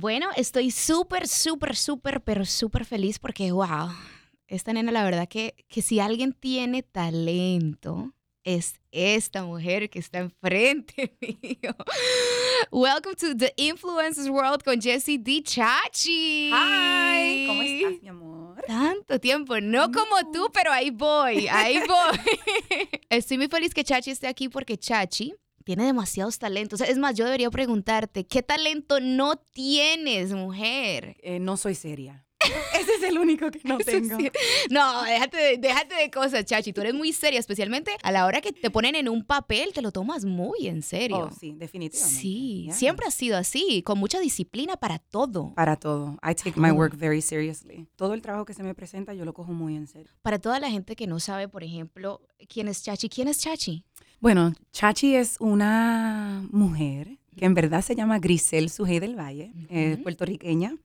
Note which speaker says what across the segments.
Speaker 1: Bueno, estoy súper, súper, súper, pero súper feliz porque, wow, esta nena, la verdad que, que si alguien tiene talento, es esta mujer que está enfrente mío. Welcome to the Influencers World con Jessie D. Chachi.
Speaker 2: Hi, ¿cómo estás, mi amor?
Speaker 1: Tanto tiempo, no como tú, pero ahí voy, ahí voy. Estoy muy feliz que Chachi esté aquí porque Chachi tiene demasiados talentos. Es más, yo debería preguntarte, ¿qué talento no tienes, mujer?
Speaker 2: Eh, no soy seria. Ese es el único que no tengo.
Speaker 1: Sí. No, déjate de, déjate de cosas, Chachi. Tú eres muy seria, especialmente a la hora que te ponen en un papel, te lo tomas muy en serio.
Speaker 2: Oh, sí, definitivamente.
Speaker 1: Sí,
Speaker 2: Yeah.
Speaker 1: siempre ha sido así, con mucha disciplina para todo.
Speaker 2: Para todo. I take my work very seriously. Todo el trabajo que se me presenta yo lo cojo muy en serio.
Speaker 1: Para toda la gente que no sabe, por ejemplo, quién es Chachi, ¿quién es Chachi?
Speaker 2: Bueno, Chachi es una mujer que en verdad se llama Grisel Sujei del Valle, es puertorriqueña.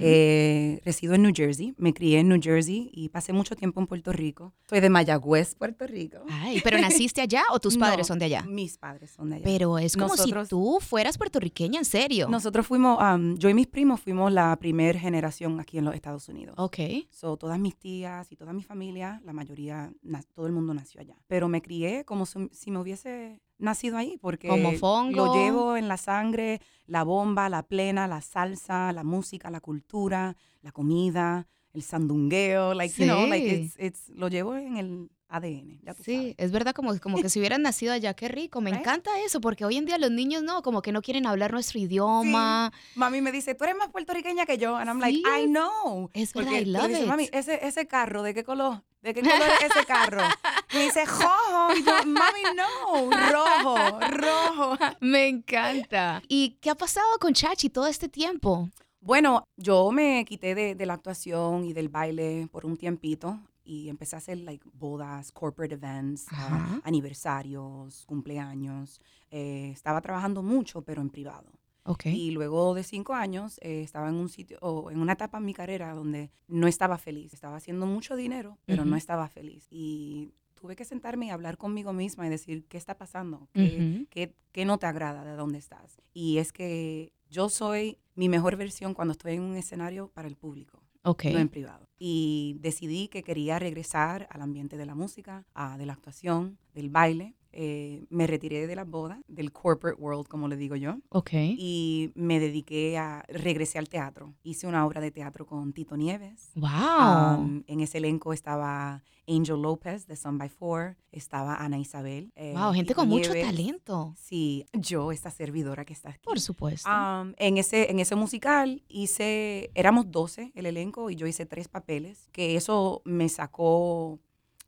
Speaker 2: Eh, resido en New Jersey, me crié en New Jersey y pasé mucho tiempo en Puerto Rico. Soy de Mayagüez, Puerto Rico.
Speaker 1: Ay, ¿pero naciste allá o tus padres
Speaker 2: No,
Speaker 1: son de allá?
Speaker 2: Mis padres son de allá.
Speaker 1: Pero es como
Speaker 2: Nosotros-
Speaker 1: si tú fueras puertorriqueña, en serio.
Speaker 2: Nosotros fuimos, um, yo y mis primos fuimos la primera generación aquí en los Estados Unidos.
Speaker 1: Ok.
Speaker 2: So, todas mis tías y toda mi familia, la mayoría, todo el mundo nació allá. Pero me crié como si, si me hubiese nacido ahí, porque
Speaker 1: Como fongo.
Speaker 2: lo llevo en la sangre, la bomba, la plena, la salsa, la música, la cultura, la comida, el sandungueo, like, you know, like
Speaker 1: Sí.
Speaker 2: it's, it's, lo llevo en el ADN, ya tú
Speaker 1: Sí,
Speaker 2: sabes.
Speaker 1: es verdad, como, como que si hubieran nacido allá, qué rico. Me
Speaker 2: Right?
Speaker 1: encanta eso, porque hoy en día los niños no, como que no quieren hablar nuestro idioma.
Speaker 2: Mami me dice, tú eres más puertorriqueña que yo. And I'm like,
Speaker 1: Sí,
Speaker 2: I know.
Speaker 1: es verdad,
Speaker 2: Porque
Speaker 1: I
Speaker 2: tú
Speaker 1: love
Speaker 2: dices,
Speaker 1: it.
Speaker 2: Mami, ese, ese carro, ¿de qué color? ¿De qué color es ese carro? Me dice, rojo. Y yo, mami, no. Rojo, rojo.
Speaker 1: Me encanta. ¿Y qué ha pasado con Chachi todo este tiempo?
Speaker 2: Bueno, yo me quité de, de la actuación y del baile por un tiempito y empecé a hacer like bodas, corporate events,
Speaker 1: Ajá.
Speaker 2: aniversarios, cumpleaños. Eh, estaba trabajando mucho, pero en privado.
Speaker 1: Ok.
Speaker 2: Y luego de cinco años eh, estaba en un sitio, o en una etapa en mi carrera donde no estaba feliz. Estaba haciendo mucho dinero, pero no
Speaker 1: Ujú.
Speaker 2: estaba feliz. Y tuve que sentarme y hablar conmigo misma y decir, ¿qué está pasando? ¿Qué,
Speaker 1: Ujú.
Speaker 2: qué- qué no te agrada de dónde estás? Y es que yo soy mi mejor versión cuando estoy en un escenario para el público,
Speaker 1: Ok.
Speaker 2: no en privado. Y decidí que quería regresar al ambiente de la música, a- de la actuación, del baile. Eh, me retiré de las bodas, del corporate world, como le digo yo
Speaker 1: Ok.
Speaker 2: y me dediqué a, regresé al teatro. Hice una obra de teatro con Tito Nieves.
Speaker 1: Wow.
Speaker 2: Um, en ese elenco estaba Angel López de Son by Four, estaba Ana Isabel. eh,
Speaker 1: wow, gente
Speaker 2: Tito
Speaker 1: con mucho
Speaker 2: Nieves.
Speaker 1: talento.
Speaker 2: Sí, yo, esta servidora que está aquí.
Speaker 1: Por supuesto.
Speaker 2: Um, en, ese, en ese musical hice, éramos 12 el elenco y yo hice tres papeles, que eso me sacó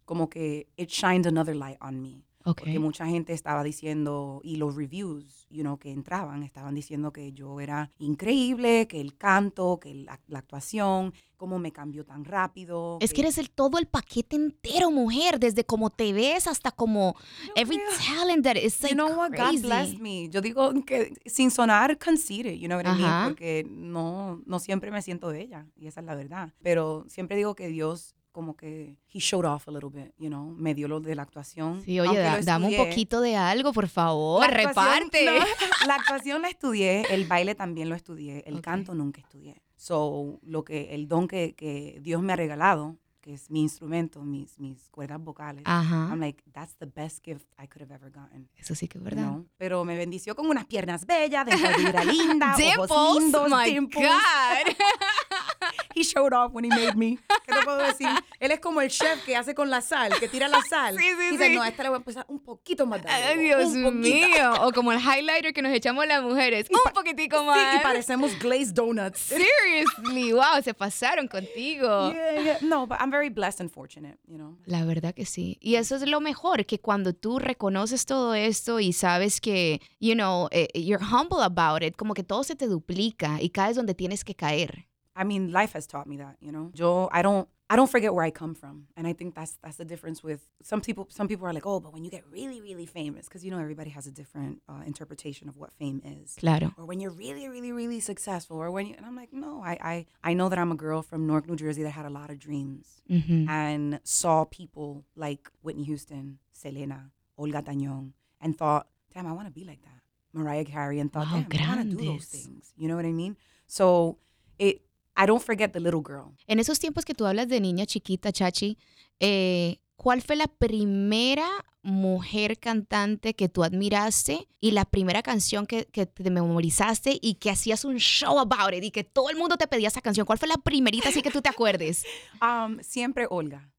Speaker 2: como que it shined another light on me.
Speaker 1: Ok.
Speaker 2: Porque mucha gente estaba diciendo, y los reviews, you know, que entraban, estaban diciendo que yo era increíble, que el canto, que la, la actuación, cómo me cambió tan rápido.
Speaker 1: Es que eres el todo el paquete entero, mujer, desde cómo te ves hasta como every
Speaker 2: creo-
Speaker 1: talent that is like
Speaker 2: You know what?
Speaker 1: crazy.
Speaker 2: God bless me. Yo digo que sin sonar conceited, you know what I mean? Porque no, no siempre me siento bella, y esa es la verdad. Pero siempre digo que Dios como que he showed off a little bit, you know, me dio lo de la actuación.
Speaker 1: Sí, oye, da- dame un poquito de algo, por favor,
Speaker 2: La
Speaker 1: reparte.
Speaker 2: no, la actuación la estudié, el baile también lo estudié, el
Speaker 1: Ok.
Speaker 2: canto nunca estudié. So, lo que, el don que, que Dios me ha regalado, que es mi instrumento, mis, mis cuerdas vocales,
Speaker 1: Ajá.
Speaker 2: I'm like, that's the best gift I could have ever gotten.
Speaker 1: Eso sí que es verdad.
Speaker 2: know? Pero me bendició con unas piernas bellas, dentadura linda,
Speaker 1: Dimples,
Speaker 2: ojos lindos,
Speaker 1: my
Speaker 2: dimples.
Speaker 1: God.
Speaker 2: he showed off when he made me. ¿Qué te puedo decir? Él es como el chef que hace con la sal, que tira la sal.
Speaker 1: Sí, sí,
Speaker 2: y dice,
Speaker 1: sí.
Speaker 2: no, a esta le voy a empezar un poquito más de
Speaker 1: Ay, Dios
Speaker 2: un poquito".
Speaker 1: mío. O como el highlighter que nos echamos las mujeres. Un poquitico
Speaker 2: Sí,
Speaker 1: más.
Speaker 2: y parecemos glazed donuts.
Speaker 1: Seriously, wow, se pasaron contigo.
Speaker 2: Yeah, yeah. No, but I'm very blessed and fortunate, you know.
Speaker 1: La verdad que sí. Y eso es lo mejor, que cuando tú reconoces todo esto y sabes que, you know, eh, you're humble about it, como que todo se te duplica y caes donde tienes que caer.
Speaker 2: I mean, life has taught me that, you know. Yo, I don't, I don't forget where I come from, and I think that's that's the difference with some people. Some people are like, oh, but when you get really, really famous, because you know everybody has a different uh, interpretation of what fame is.
Speaker 1: Claro.
Speaker 2: Or when you're really, really, really successful, or when you, and I'm like, no, I, I, I know that I'm a girl from Newark, New Jersey that had a lot of dreams
Speaker 1: Ujú.
Speaker 2: and saw people like Whitney Houston, Selena, Olga Tañón, and thought, damn, I want to be like that. Mariah Carey, and thought,
Speaker 1: Wow,
Speaker 2: damn, I want to do those things. You know what I mean? So it, I don't forget the little girl.
Speaker 1: En esos tiempos que tú hablas de niña chiquita, Chachi, eh, ¿cuál fue la primera mujer cantante que tú admiraste y la primera canción que, que te memorizaste y que hacías un show about it y que todo el mundo te pedía esa canción? ¿Cuál fue la primerita así que tú te acuerdes?
Speaker 2: Um, siempre Olga.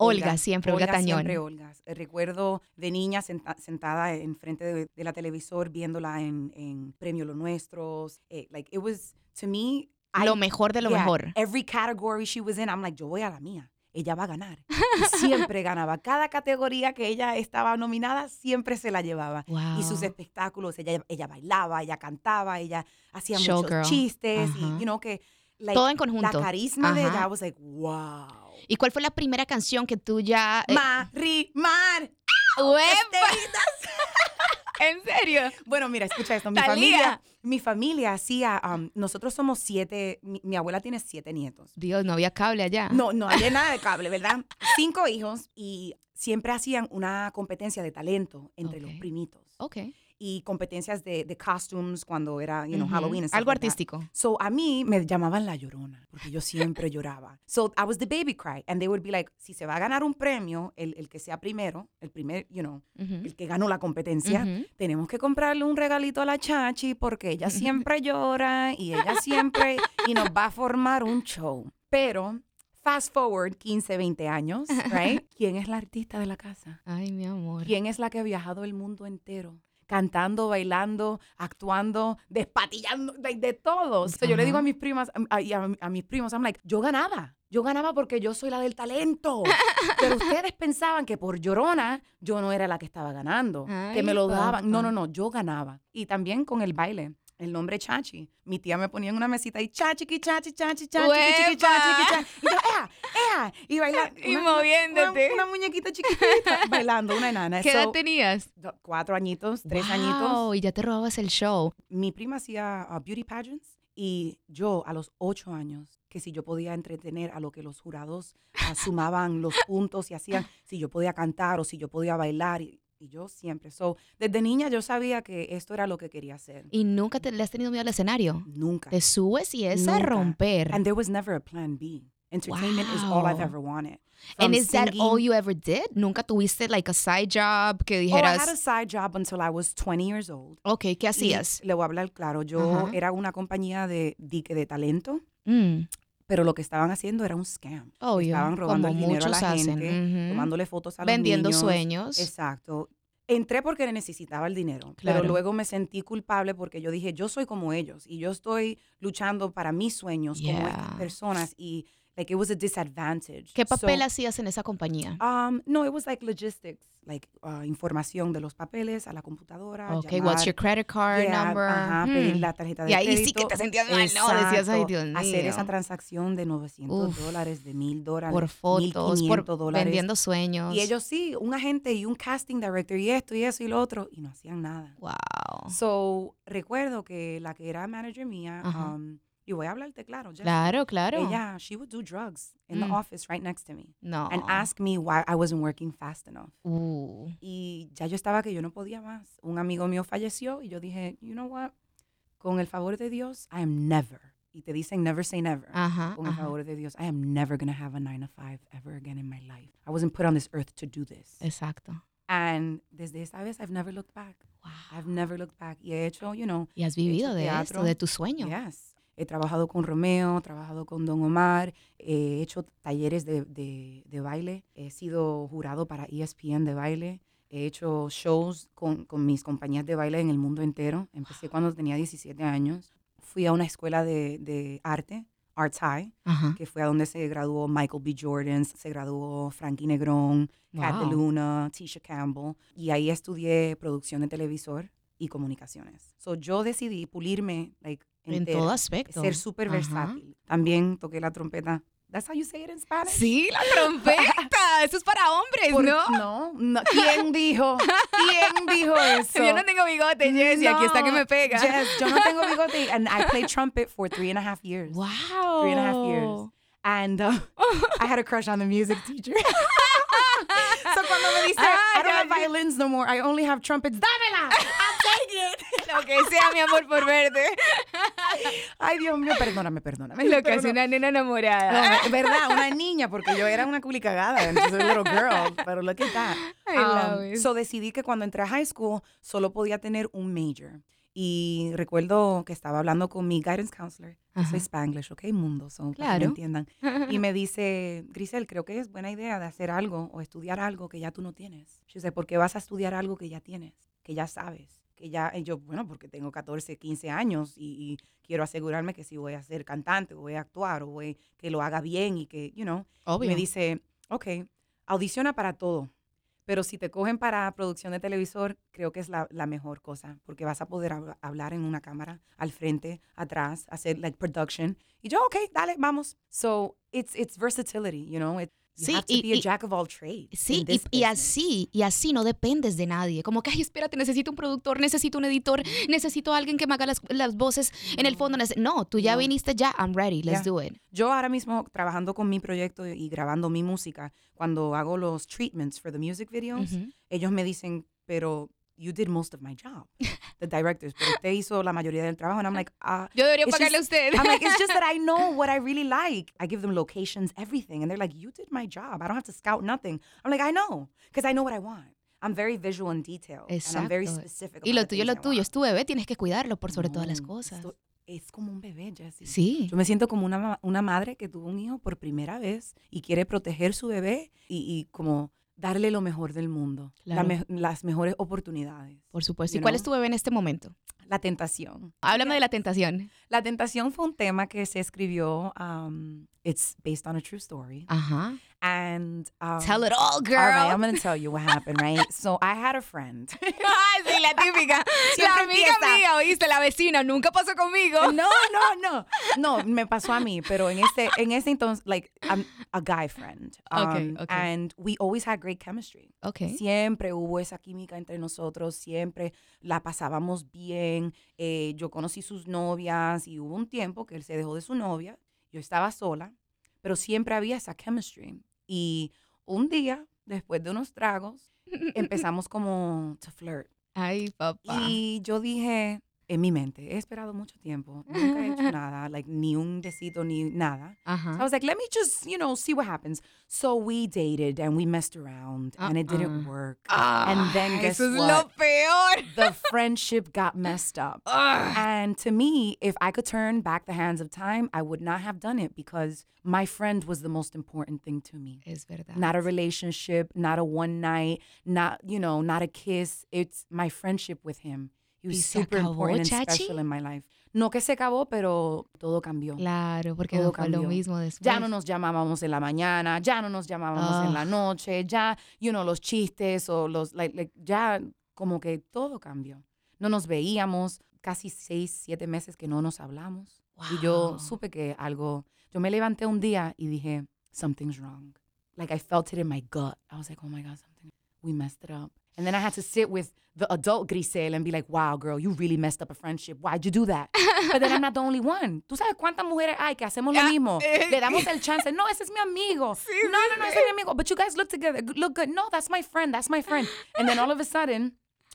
Speaker 1: Olga, siempre, Olga Tañón.
Speaker 2: Siempre Olga. Eh, Recuerdo de niña senta- sentada enfrente de, de la televisor viéndola en, en Premio Los Nuestros. Eh, like, it was, to me... I-
Speaker 1: Lo mejor de lo
Speaker 2: yeah,
Speaker 1: mejor.
Speaker 2: Every category she was in, I'm like, yo voy a la mía. Ella va a ganar. Y siempre ganaba. Cada categoría que ella estaba nominada, siempre se la llevaba. Y sus espectáculos, ella, ella bailaba, ella cantaba, ella hacía muchos chistes. Y, you know, que... like,
Speaker 1: Todo en conjunto.
Speaker 2: La carisma de ella, I was like, wow.
Speaker 1: ¿Y cuál fue la primera canción que tú ya... eh,
Speaker 2: Marimar.
Speaker 1: ¿En serio?
Speaker 2: Bueno, mira, escucha esto. Mi familia, mi familia hacía, um, nosotros somos siete, mi, mi abuela tiene siete nietos.
Speaker 1: Dios, no había cable allá.
Speaker 2: No, no había nada de cable, ¿verdad? Cinco hijos y siempre hacían una competencia de talento entre los primitos.
Speaker 1: Ok.
Speaker 2: Y competencias de, de costumes cuando era, you know. Halloween. and
Speaker 1: Algo
Speaker 2: like that.
Speaker 1: artístico.
Speaker 2: So a mí me llamaban la llorona, porque yo siempre lloraba. So I was the baby cry, and they would be like, si se va a ganar un premio, el, el que sea primero, el primer, you know, el que ganó la competencia, tenemos que comprarle un regalito a la chachi porque ella siempre llora y ella siempre, y nos va a formar un show. Pero, fast forward 15, 20 años, right? ¿Quién es la artista de la casa?
Speaker 1: Ay, mi amor.
Speaker 2: ¿Quién es la que ha viajado el mundo entero? Cantando, bailando, actuando, despatillando, de, de todo. Yo le digo a mis primas a, y a, a mis primos, I'm like, yo ganaba. Yo ganaba porque yo soy la del talento. Pero ustedes pensaban que por llorona yo no era la que estaba ganando. que me lo daban. No, no, no, yo ganaba. Y también con el baile. El nombre Chachi. Mi tía me ponía en una mesita y chachi, qui, chachi, chachi, chachi, chachi, qui, chachi. Y yo, ¡ea! ¡ea! Y bailando.
Speaker 1: Y moviéndote.
Speaker 2: Una, una muñequita chiquitita bailando, una enana.
Speaker 1: ¿Qué edad
Speaker 2: So,
Speaker 1: tenías?
Speaker 2: cuatro añitos, tres
Speaker 1: Wow,
Speaker 2: añitos.
Speaker 1: y ya te robabas el show.
Speaker 2: Mi prima hacía uh, beauty pageants y yo a los ocho años, que si yo podía entretener a lo que los jurados uh, sumaban los puntos y hacían, si yo podía cantar o si yo podía bailar y, y yo siempre. So, desde niña yo sabía que esto era lo que quería hacer.
Speaker 1: ¿Y nunca te le has tenido miedo al escenario?
Speaker 2: Nunca.
Speaker 1: Te subes y es a romper.
Speaker 2: And there was never a plan B. Entertainment is all I've
Speaker 1: Wow.
Speaker 2: ever wanted.
Speaker 1: And
Speaker 2: From
Speaker 1: is that
Speaker 2: singing-
Speaker 1: all you ever did? ¿Nunca tuviste like a side job que
Speaker 2: Oh, I
Speaker 1: dijeras,
Speaker 2: had a side job until I was 20 years old.
Speaker 1: ok, ¿qué
Speaker 2: Y
Speaker 1: hacías?
Speaker 2: le voy a hablar claro. Yo
Speaker 1: Ajá.
Speaker 2: era una compañía de dique de talento,
Speaker 1: Mm,
Speaker 2: pero lo que estaban haciendo era un scam.
Speaker 1: obvio,
Speaker 2: estaban robando el dinero a la
Speaker 1: hacen.
Speaker 2: gente,
Speaker 1: ujú.
Speaker 2: tomándole fotos a los
Speaker 1: Vendiendo sueños.
Speaker 2: Exacto. Entré porque necesitaba el dinero,
Speaker 1: Claro.
Speaker 2: pero luego me sentí culpable porque yo dije, yo soy como ellos y yo estoy luchando para mis sueños como estas
Speaker 1: Yeah.
Speaker 2: personas y like it was a disadvantage.
Speaker 1: ¿Qué papel
Speaker 2: So,
Speaker 1: hacías en esa compañía?
Speaker 2: Um, no, it was like logistics, like uh, información de los papeles a la computadora.
Speaker 1: ok,
Speaker 2: llamar,
Speaker 1: what's your credit card
Speaker 2: yeah,
Speaker 1: number?
Speaker 2: Ajá,
Speaker 1: Hmm.
Speaker 2: pedir la tarjeta de
Speaker 1: Y ahí sí
Speaker 2: crédito.
Speaker 1: que te sentías mal, ¿no? Decías, ay,
Speaker 2: Exacto,
Speaker 1: Dios
Speaker 2: Hacer
Speaker 1: mío.
Speaker 2: esa transacción de 900
Speaker 1: Uf.
Speaker 2: dólares, de 1000 dólares,
Speaker 1: por fotos,
Speaker 2: 1500
Speaker 1: por
Speaker 2: dólares.
Speaker 1: vendiendo sueños.
Speaker 2: Y ellos sí, un agente y un casting director y esto y eso y lo otro, y no hacían nada.
Speaker 1: Wow.
Speaker 2: So, recuerdo que la que era manager mía,
Speaker 1: Ajá.
Speaker 2: um, y voy a hablarte claro, Jessie,
Speaker 1: Claro, claro.
Speaker 2: ella, she would do drugs in the
Speaker 1: Mm.
Speaker 2: office right next to me
Speaker 1: no.
Speaker 2: and ask me why I wasn't working fast enough.
Speaker 1: Uh,
Speaker 2: Y ya yo estaba que yo no podía más. Un amigo mío falleció y yo dije, you know what, con el favor de Dios, I am never. Y te dicen never say never.
Speaker 1: ajá,
Speaker 2: Con el favor de Dios, I am never going to have a nine to five ever again in my life. I wasn't put on this earth to do this.
Speaker 1: Exacto.
Speaker 2: And desde esa vez, I've never looked back.
Speaker 1: Wow.
Speaker 2: I've never looked back. Y he hecho, you know,
Speaker 1: Y has vivido
Speaker 2: hecho
Speaker 1: de esto,
Speaker 2: teatro.
Speaker 1: de tu sueño.
Speaker 2: yes. He trabajado con Romeo, he trabajado con Don Omar, he hecho talleres de, de- de baile, he sido jurado para ESPN de baile, he hecho shows con, con mis compañías de baile en el mundo entero. Empecé cuando tenía 17 años. Fui a una escuela de, de arte, Arts High,
Speaker 1: Ajá.
Speaker 2: que fue a donde se graduó Michael B. Jordan, se graduó Frankie Negrón, Kat
Speaker 1: Wow.
Speaker 2: DeLuna, Tisha Campbell. Y ahí estudié producción de televisor y comunicaciones. So yo decidí pulirme like,
Speaker 1: En
Speaker 2: entera,
Speaker 1: todo aspecto.
Speaker 2: ser súper versátil. También toqué la trompeta. That's how you say it in Spanish.
Speaker 1: Sí, la trompeta. Eso es para hombres,
Speaker 2: Por-
Speaker 1: ¿no?
Speaker 2: no, no. ¿Quién dijo? ¿Quién dijo eso?
Speaker 1: Yo no tengo bigote, Jessy. Aquí está que me pega.
Speaker 2: Jess, yo no tengo bigote. And I played trumpet for three and a half years.
Speaker 1: Wow.
Speaker 2: Three and a half years. And uh, I had a crush on the music teacher. so cuando me dice,
Speaker 1: Ah,
Speaker 2: I don't have violins no more, I only have trumpets, ¡dámela! I'll take it.
Speaker 1: Lo que sea, mi amor, por verte.
Speaker 2: Ay, Dios mío, perdóname, perdóname.
Speaker 1: Lo que hace una nena enamorada.
Speaker 2: No, verdad, una niña, porque yo era una culicagada, entonces little girl, pero look at that.
Speaker 1: I love
Speaker 2: Um,
Speaker 1: it.
Speaker 2: so decidí que cuando entré a high school solo podía tener un major. Y recuerdo que estaba hablando con mi guidance counselor,
Speaker 1: Ajá.
Speaker 2: soy Spanglish, ¿ok? Mundo, so, para que me
Speaker 1: Claro.
Speaker 2: entiendan. Y me dice, Grisel, creo que es buena idea de hacer algo o estudiar algo que ya tú no tienes. Yo sé, ¿por qué vas a estudiar algo que ya tienes, que ya sabes? Que ya, y yo, bueno, porque tengo 14, 15 años y, y quiero asegurarme que si voy a ser cantante o voy a actuar o voy, que lo haga bien y que, you know.
Speaker 1: Obvio.
Speaker 2: me dice, ok, audiciona para todo. Pero si te cogen para producción de televisor, creo que es la, la mejor cosa, porque vas a poder hab- hablar en una cámara, al frente, atrás, hacer like production. Y yo, ok, dale, vamos. So, it's, it's versatility, you know? It, you
Speaker 1: Sí,
Speaker 2: have to
Speaker 1: y-
Speaker 2: be a
Speaker 1: y-
Speaker 2: jack of all trades.
Speaker 1: Sí, y, y así, y así no dependes de nadie. Como que, ay, espérate, necesito un productor, necesito un editor, necesito alguien que me haga las, las voces en el fondo. No, tú ya
Speaker 2: No.
Speaker 1: viniste ya, I'm ready, let's
Speaker 2: Ya.
Speaker 1: do it.
Speaker 2: Yo ahora mismo trabajando con mi proyecto y grabando mi música, cuando hago los treatments for the music videos,
Speaker 1: Ujú.
Speaker 2: ellos me dicen, pero you did most of my job, the directors, pero usted hizo la mayoría del trabajo. And I'm like, ah.
Speaker 1: Yo debería pagarle a usted.
Speaker 2: I'm like, it's just that I know what I really like. I give them locations, everything. And they're like, you did my job. I don't have to scout nothing. I'm like, I know, because I know what I want. I'm very visual and detailed. And I'm very
Speaker 1: Exacto.
Speaker 2: specific.
Speaker 1: y lo tuyo, lo tuyo, es tu bebé, tienes que cuidarlo por sobre todas las
Speaker 2: No,
Speaker 1: cosas.
Speaker 2: esto es como un bebé, Jessie.
Speaker 1: Sí.
Speaker 2: Yo me siento como una, una madre que tuvo un hijo por primera vez y quiere proteger su bebé y, y como darle lo mejor del mundo, la
Speaker 1: Claro.
Speaker 2: me- las mejores oportunidades.
Speaker 1: Por supuesto. ¿Y cuál es tu bebé en este momento?
Speaker 2: La tentación.
Speaker 1: Háblame de la tentación.
Speaker 2: La tentación fue un tema que se escribió, um, it's based on a true story.
Speaker 1: Ajá.
Speaker 2: And um,
Speaker 1: Tell it all, girl.
Speaker 2: All right, I'm going to tell you what happened, right? So I had a friend.
Speaker 1: Sí, la típica. la amiga
Speaker 2: empieza.
Speaker 1: mía, oíste, la vecina, nunca pasó conmigo.
Speaker 2: No, no, no. No, me pasó a mí, pero en este, en este entonces, like, I'm a guy friend.
Speaker 1: Okay,
Speaker 2: Um,
Speaker 1: okay.
Speaker 2: And we always had great chemistry.
Speaker 1: Ok.
Speaker 2: Siempre hubo esa química entre nosotros, siempre la pasábamos bien. Eh, yo conocí sus novias y hubo un tiempo que él se dejó de su novia. Yo estaba sola, pero siempre había esa chemistry. Y un día, después de unos tragos, empezamos como to flirt.
Speaker 1: Ay, papá.
Speaker 2: Y yo dije, en mi mente, he esperado mucho tiempo, nunca he hecho nada, like ni un besito ni nada. So I was like, let me just, you know, see what happens. So we dated and we messed around and it didn't
Speaker 1: Uh-uh.
Speaker 2: work. Ah, and then guess what?
Speaker 1: lo peor.
Speaker 2: the friendship got messed up. And to me, if I could turn back the hands of time, I would not have done it because my friend was the most important thing to me.
Speaker 1: Es verdad.
Speaker 2: Not a relationship, not a one night, not, you know, not a kiss. It's my friendship with him. He
Speaker 1: ¿Y se
Speaker 2: super
Speaker 1: acabó, Chachi?
Speaker 2: special in my life. No que se acabó, pero todo cambió.
Speaker 1: Claro, porque
Speaker 2: Todo
Speaker 1: no fue lo mismo después.
Speaker 2: Ya no nos llamábamos en la mañana, ya no nos llamábamos en la noche, ya, you know, los chistes o los, like, like, ya como que todo cambió. No nos veíamos, casi seis, siete meses que no nos hablamos. Y yo supe que algo, yo me levanté un día y dije, something's wrong. Like I felt it in my gut. I was like, oh my God, something, we messed it up. And then I had to sit with the adult Grisel and be like, wow, girl, you really messed up a friendship. Why'd you do that? But then I'm not the only one. ¿Tú sabes cuántas mujeres hay que hacemos lo mismo?
Speaker 1: eh,
Speaker 2: Le damos el chance. No, ese es mi amigo. no, no, no, ese es mi amigo. But you guys look together, look good. No, that's my friend. That's my friend. And then all of a sudden,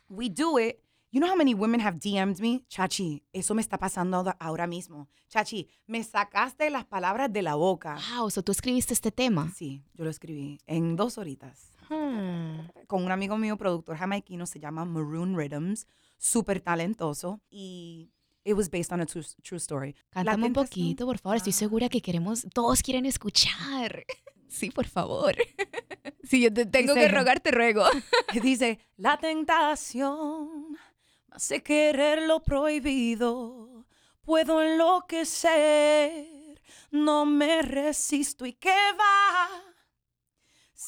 Speaker 2: we do it. You know how many women have DM'd me? Chachi, eso me está pasando ahora- ahora mismo. Chachi, me sacaste las palabras de la boca.
Speaker 1: Wow, so tú escribiste este tema.
Speaker 2: Sí, yo lo escribí en dos horitas.
Speaker 1: Hmm.
Speaker 2: Con un amigo mío, productor jamaiquino, se llama Maroon Rhythms, súper talentoso. Y It was based on a true, true story.
Speaker 1: Cántame un poquito, por favor. Estoy segura que queremos, todos quieren escuchar. Sí, por favor. Si yo te tengo que
Speaker 2: Dice-
Speaker 1: rogar, te ruego.
Speaker 2: que dice, la tentación me hace querer lo prohibido, puedo enloquecer, no me resisto y qué va.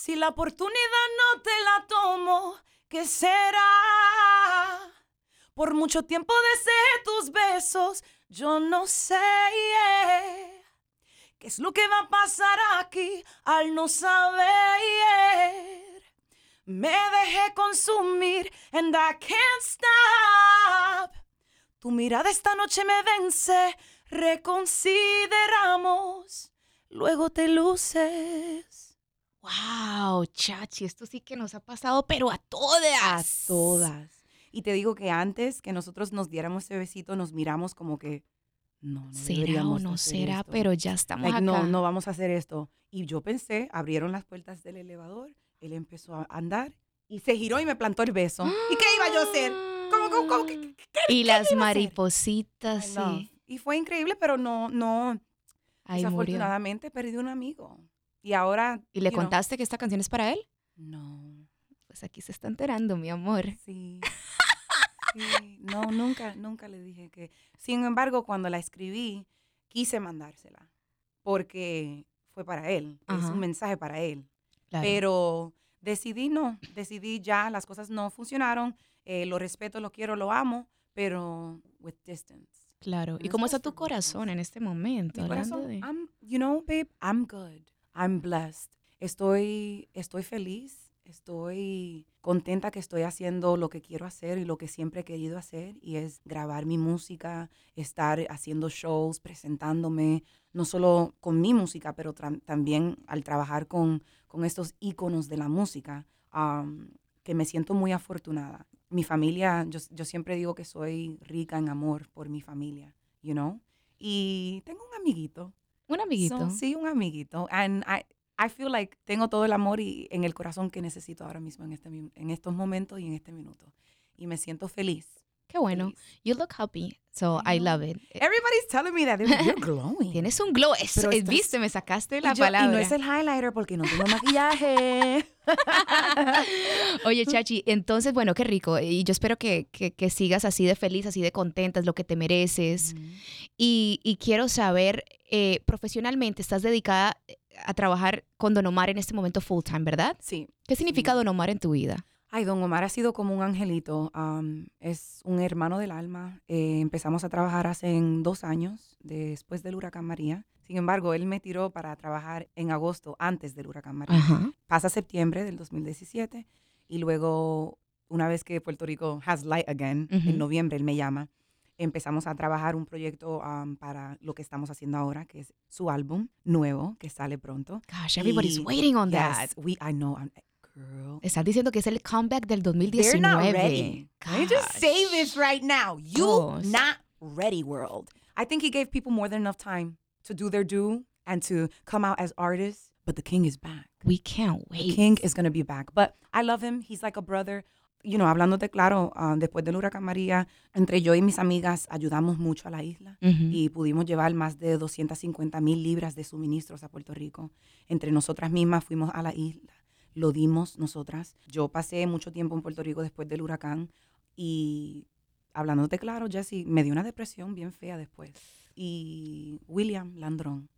Speaker 2: Si la oportunidad no te la tomo, ¿qué será? Por mucho tiempo deseé tus besos, yo no sé qué es lo que va a pasar aquí al no saber. Me dejé consumir and I can't stop. Tu mirada esta noche me vence, reconsideramos, luego te luces.
Speaker 1: Wow, chachi, esto sí que nos ha pasado, pero a todas.
Speaker 2: A todas. Y te digo que antes que nosotros nos diéramos ese besito, nos miramos como que, no, no
Speaker 1: Será o no será,
Speaker 2: esto.
Speaker 1: pero ya estamos
Speaker 2: Like,
Speaker 1: acá.
Speaker 2: no, no vamos a hacer esto. Y yo pensé, abrieron las puertas del elevador, él empezó a andar y se giró y me plantó el beso. ¿Y qué iba yo a hacer? ¿Cómo, cómo, cómo? ¿Qué- qué- qué-
Speaker 1: Y las
Speaker 2: iba a hacer?
Speaker 1: maripositas, sí.
Speaker 2: Y fue increíble, pero no, no,
Speaker 1: Ahí murió.
Speaker 2: desafortunadamente perdí un amigo. Y ahora...
Speaker 1: ¿Y le
Speaker 2: you know,
Speaker 1: contaste que esta canción es para él?
Speaker 2: No,
Speaker 1: Pues aquí se está enterando, mi amor.
Speaker 2: sí. Sí, no, nunca, nunca le dije que... Sin embargo, cuando la escribí, quise mandársela, porque fue para él, es
Speaker 1: Ajá.
Speaker 2: un mensaje para él.
Speaker 1: Claro.
Speaker 2: Pero decidí no, decidí ya, las cosas no funcionaron, eh, lo respeto, lo quiero, lo amo, pero with distance.
Speaker 1: claro. ¿Y cómo está tu corazón en este momento?
Speaker 2: Mi
Speaker 1: Hablando
Speaker 2: corazón,
Speaker 1: de...
Speaker 2: I'm, you know, babe, I'm good. I'm blessed. Estoy, estoy feliz. Estoy contenta que estoy haciendo lo que quiero hacer y lo que siempre he querido hacer y es grabar mi música, estar haciendo shows, presentándome, no solo con mi música, pero también al trabajar con, con estos íconos de la música, um, que me siento muy afortunada. Mi familia, yo, yo siempre digo que soy rica en amor por mi familia, you know? Y tengo un amiguito.
Speaker 1: Un amiguito.
Speaker 2: So, sí, un amiguito. And I, I feel like tengo todo el amor y, en el corazón que necesito ahora mismo en, este, en estos momentos y en este minuto. Y me siento feliz.
Speaker 1: Qué bueno. You look happy, so I love it. Eh,
Speaker 2: Everybody's telling me that. Like, You're glowing.
Speaker 1: Tienes un glow. Es,
Speaker 2: estás-
Speaker 1: Viste, me sacaste
Speaker 2: y,
Speaker 1: la
Speaker 2: yo-
Speaker 1: palabra.
Speaker 2: y no es el highlighter porque no tengo maquillaje.
Speaker 1: Oye, Chachi, entonces, bueno, qué rico. Y yo espero que, que- que sigas así de feliz, así de contenta, es lo que te mereces. Y, y quiero saber, eh, profesionalmente, estás dedicada eh, a trabajar con Don Omar en este momento full time, ¿verdad?
Speaker 2: Sí.
Speaker 1: ¿Qué significa
Speaker 2: Sí.
Speaker 1: Don Omar en tu vida?
Speaker 2: Ay, don Omar ha sido como un angelito. am, es un hermano del alma. Eh, empezamos a trabajar hace dos años, después del huracán María. Sin embargo, él me tiró para trabajar en agosto, antes del huracán María.
Speaker 1: Ajá.
Speaker 2: Pasa septiembre del 2017 y luego, una vez que Puerto Rico has light again,
Speaker 1: Ujú.
Speaker 2: en noviembre él me llama. Empezamos a trabajar un proyecto am, para lo que estamos haciendo ahora, que es su álbum nuevo, que sale pronto.
Speaker 1: Gosh, everybody's
Speaker 2: Y-
Speaker 1: waiting on that.
Speaker 2: Yes, we, I know, I'm- girl.
Speaker 1: Estás diciendo que es el comeback del
Speaker 2: They're
Speaker 1: 2019.
Speaker 2: not ready. Me just say
Speaker 1: Gosh.
Speaker 2: this right now. You
Speaker 1: Gosh.
Speaker 2: not ready, world. I think he gave people more than enough time to do their due and to come out as artists. But the king is back.
Speaker 1: We can't
Speaker 2: The
Speaker 1: wait.
Speaker 2: king is going to be back. But I love him. He's like a brother. You know, hablándote claro, ah, después del huracán María, entre yo y mis amigas ayudamos mucho a la isla y pudimos llevar más de 250 mil libras de suministros a Puerto Rico. Entre nosotras mismas fuimos a la isla, lo dimos nosotras. Yo pasé mucho tiempo en Puerto Rico después del huracán y hablándote claro, Jesse, me dio una depresión bien fea después. Y William Landrón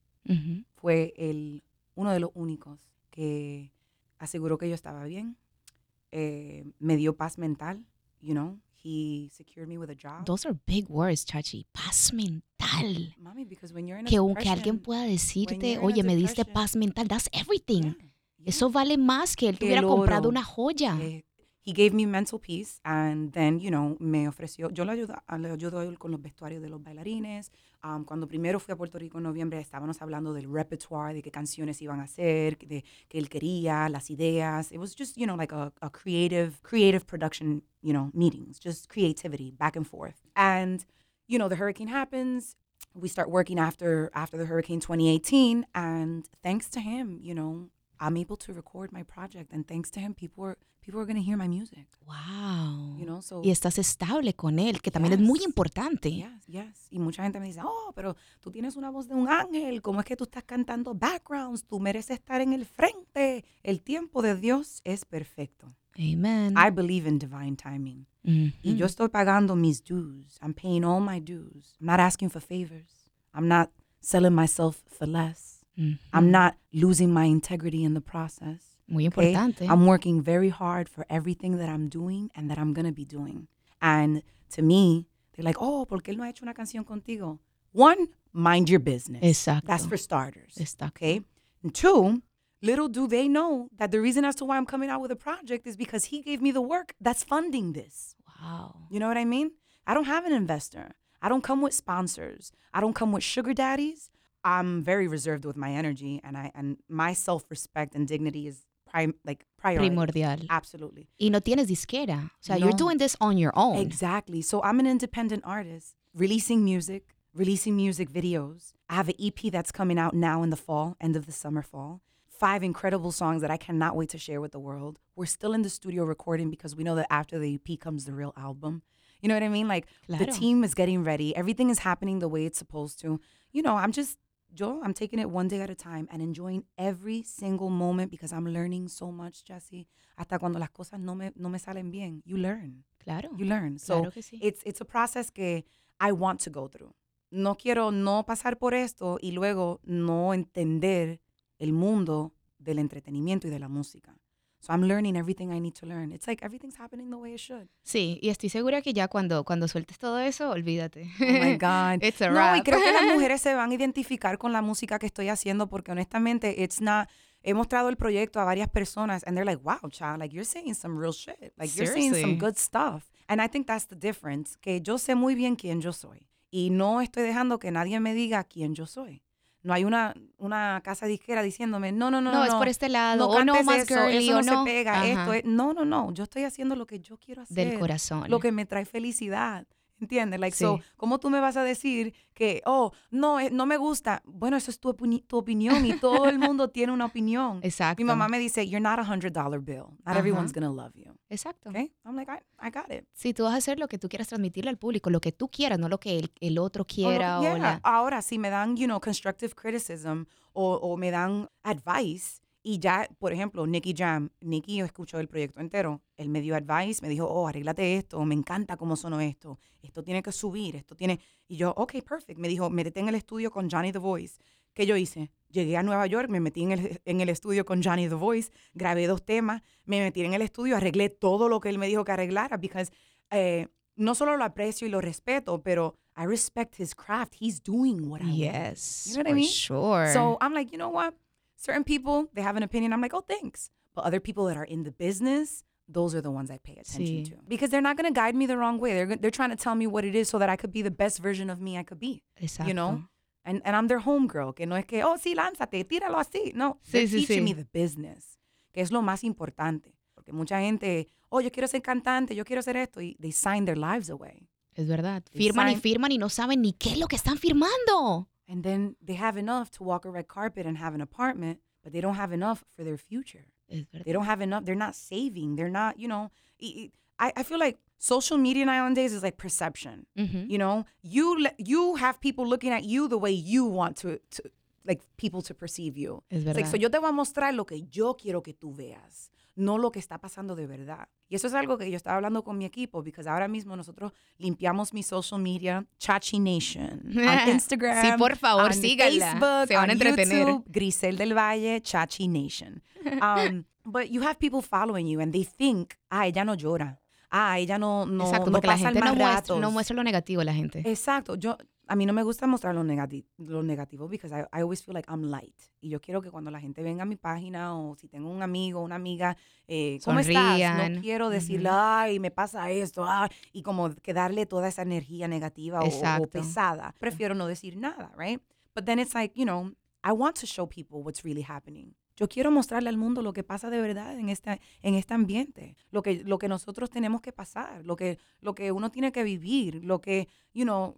Speaker 2: fue el, uno de los únicos que aseguró que yo estaba bien, eh, me dio paz mental, you know, he secured me with a job.
Speaker 1: Those are big words, Chachi. Paz mental.
Speaker 2: Mami, because when you're in a
Speaker 1: Que aunque alguien pueda decirte, oye, me diste paz mental, that's everything.
Speaker 2: yeah.
Speaker 1: Eso vale más que él
Speaker 2: el
Speaker 1: comprado una joya.
Speaker 2: Eh, he gave me mental peace and then, you know, me ofreció, yo le ayudo, le ayudo a él con los vestuarios de los bailarines. Um, cuando primero fui a Puerto Rico en noviembre, estábamos hablando del repertoire, de qué canciones iban a hacer, de que él quería, las ideas. It was just, you know, like a, a creative, creative production, you know, meetings, just creativity back and forth. And, you know, the hurricane happens. We start working after after the hurricane 2018, and thanks to him, you know, I'm able to record my project, and thanks to him, people are people are going to hear my music.
Speaker 1: Wow.
Speaker 2: You know, so
Speaker 1: y estás estable con él, que también es muy
Speaker 2: Yes.
Speaker 1: importante.
Speaker 2: Yes, yes. Y mucha gente me dice, oh, pero tú tienes una voz de un ángel, ¿cómo es que tú estás cantando backgrounds? Tú mereces estar en el frente. El tiempo de Dios es perfecto.
Speaker 1: Amen.
Speaker 2: I believe in divine timing.
Speaker 1: Ujú.
Speaker 2: Y yo estoy pagando mis dues. I'm paying all my dues. I'm not asking for favors. I'm not selling myself for less.
Speaker 1: Ujú.
Speaker 2: I'm mm-hmm. not losing my integrity in the process.
Speaker 1: Muy
Speaker 2: okay?
Speaker 1: importante.
Speaker 2: I'm working very hard for everything that I'm doing and that I'm going to be doing. And to me, they're like, oh, ¿por qué él no ha hecho una canción contigo? One, mind your business.
Speaker 1: Exacto.
Speaker 2: That's for starters.
Speaker 1: Exacto.
Speaker 2: Okay. And two, little do they know that the reason as to why I'm coming out with a project is because he gave me the work that's funding this.
Speaker 1: Wow.
Speaker 2: You know what I mean? I don't have an investor. I don't come with sponsors. I don't come with sugar daddies. I'm very reserved with my energy and I and my self-respect and dignity is prime like priority.
Speaker 1: Primordial.
Speaker 2: Absolutely.
Speaker 1: Y no tienes disquera. O sea, you're doing this on your own.
Speaker 2: Exactly. So I'm an independent artist, releasing music, releasing music videos. I have an EP that's coming out now in the fall, end of the summer fall. Five incredible songs that I cannot wait to share with the world. We're still in the studio recording because we know that after the EP comes the real album. You know what I mean? Like the team is getting ready. Everything is happening the way it's supposed to. You know, I'm just Joe, I'm taking it one day at a time and enjoying every single moment because I'm learning so much, Jesse. Hasta cuando las cosas no me, no me salen bien, you learn
Speaker 1: Claro.
Speaker 2: you learn. So
Speaker 1: Claro que sí.
Speaker 2: it's it's a process que I want to go through. No quiero no pasar por esto y luego no entender el mundo del entretenimiento y de la música. So I'm learning everything I need to learn. It's like everything's happening the way it should.
Speaker 1: Sí, y estoy segura que ya cuando, cuando sueltes todo eso, olvídate.
Speaker 2: Oh my God.
Speaker 1: It's a
Speaker 2: no, y
Speaker 1: wrap.
Speaker 2: creo que las mujeres se van a identificar con la música que estoy haciendo porque honestamente it's not he mostrado el proyecto a varias personas and they're like, "Wow, child, like you're saying some real shit. Like you're saying some good stuff." And I think that's the difference, que yo sé muy bien quién yo soy y no estoy dejando que nadie me diga quién yo soy. No hay una, una casa disquera diciéndome, no, no, no,
Speaker 1: No,
Speaker 2: no.
Speaker 1: es por este lado,
Speaker 2: No
Speaker 1: o no más
Speaker 2: eso,
Speaker 1: girly,
Speaker 2: eso no,
Speaker 1: no.
Speaker 2: se pega,
Speaker 1: Ajá.
Speaker 2: esto es, no, no, no, yo estoy haciendo lo que yo quiero hacer.
Speaker 1: Del corazón.
Speaker 2: Lo que me trae felicidad. ¿Entiendes? Like, so,
Speaker 1: Sí.
Speaker 2: ¿cómo tú me vas a decir que, oh, no, eh, no me gusta? Bueno, eso es tu, opini- tu opinión y todo el mundo tiene una opinión.
Speaker 1: Exacto.
Speaker 2: Mi mamá me dice, you're not a hundred dollar bill. Not
Speaker 1: Ajá.
Speaker 2: everyone's gonna love you.
Speaker 1: Exacto.
Speaker 2: Okay? I'm like, I, I got it.
Speaker 1: Si tú vas a hacer lo que tú quieras transmitirle al público, lo que tú quieras, no lo que el, el otro
Speaker 2: O
Speaker 1: quiera. o
Speaker 2: yeah.
Speaker 1: la-
Speaker 2: Ahora, si me dan, you know, constructive criticism o, o me dan advice y ya, por ejemplo, Nicky Jam, Nicky escuchó el proyecto entero, él me dio advice, me dijo, oh, arréglate esto, me encanta cómo sonó esto, esto tiene que subir, esto tiene... Y yo, ok, perfect. Me dijo, métete en el estudio con Johnny The Voice. ¿Qué yo hice? Llegué a Nueva York, me metí en el, en el estudio con Johnny The Voice, grabé dos temas, me metí en el estudio, arreglé todo lo que él me dijo que arreglara, because eh, no solo lo aprecio y lo respeto, pero I respect his craft. He's doing what I want.
Speaker 1: Yes.
Speaker 2: You know what I mean?
Speaker 1: Sure.
Speaker 2: So I'm like, you know what? Certain people, they have an opinion. I'm like, oh, thanks. But other people that are in the business, those are the ones I pay attention
Speaker 1: Sí.
Speaker 2: to. Because they're not going to guide me the wrong way. They're, they're trying to tell me what it is so that I could be the best version of me I could be.
Speaker 1: Exacto.
Speaker 2: You know? And, and I'm their homegirl. Que no es que, oh, sí, lánzate, tíralo así. No,
Speaker 1: Sí,
Speaker 2: they're
Speaker 1: sí,
Speaker 2: teaching
Speaker 1: sí.
Speaker 2: me the business. Que es lo más importante. Porque mucha gente, oh, yo quiero ser cantante, yo quiero hacer esto. Y they sign their lives away.
Speaker 1: Es verdad.
Speaker 2: They
Speaker 1: Firman y firman y no saben ni qué es lo que están firmando.
Speaker 2: And then they have enough to walk a red carpet and have an apartment, but they don't have enough for their future. They don't have enough. They're not saving. They're not, you know. I, I feel like social media nowadays is like perception.
Speaker 1: Ujú.
Speaker 2: You know, you you have people looking at you the way you want to, to like people to perceive you.
Speaker 1: Es
Speaker 2: It's like, so yo te voy a mostrar lo que yo quiero que tú veas, no lo que está pasando de verdad. Y eso es algo que yo estaba hablando con mi equipo, porque ahora mismo nosotros limpiamos mi social media, Chachi Nation, on Instagram,
Speaker 1: Sí, por favor, síganla.
Speaker 2: Facebook,
Speaker 1: Se van a entretener.
Speaker 2: YouTube, Grisel del Valle, Chachi Nation. Um, but you have people following you and they think, ah, ella no llora. Ah, ella no, no,
Speaker 1: Exacto,
Speaker 2: no
Speaker 1: porque la
Speaker 2: pasa
Speaker 1: gente
Speaker 2: el
Speaker 1: no muestra, no muestra lo negativo la gente.
Speaker 2: Exacto. Yo, a mí no me gusta mostrar lo, negati lo negativo because I, I always feel like I'm light. Y yo quiero que cuando la gente venga a mi página o si tengo un amigo, una amiga, eh, ¿cómo estás? No quiero decirle, ay, me pasa esto, ay, y como que darle toda esa energía negativa o- pesada. Prefiero no decir nada, right? But then it's like, you know, I want to show people what's really happening. Yo quiero mostrarle al mundo lo que pasa de verdad en este, en este ambiente, lo que, lo que nosotros tenemos que pasar, lo que, lo que uno tiene que vivir, lo que, you know,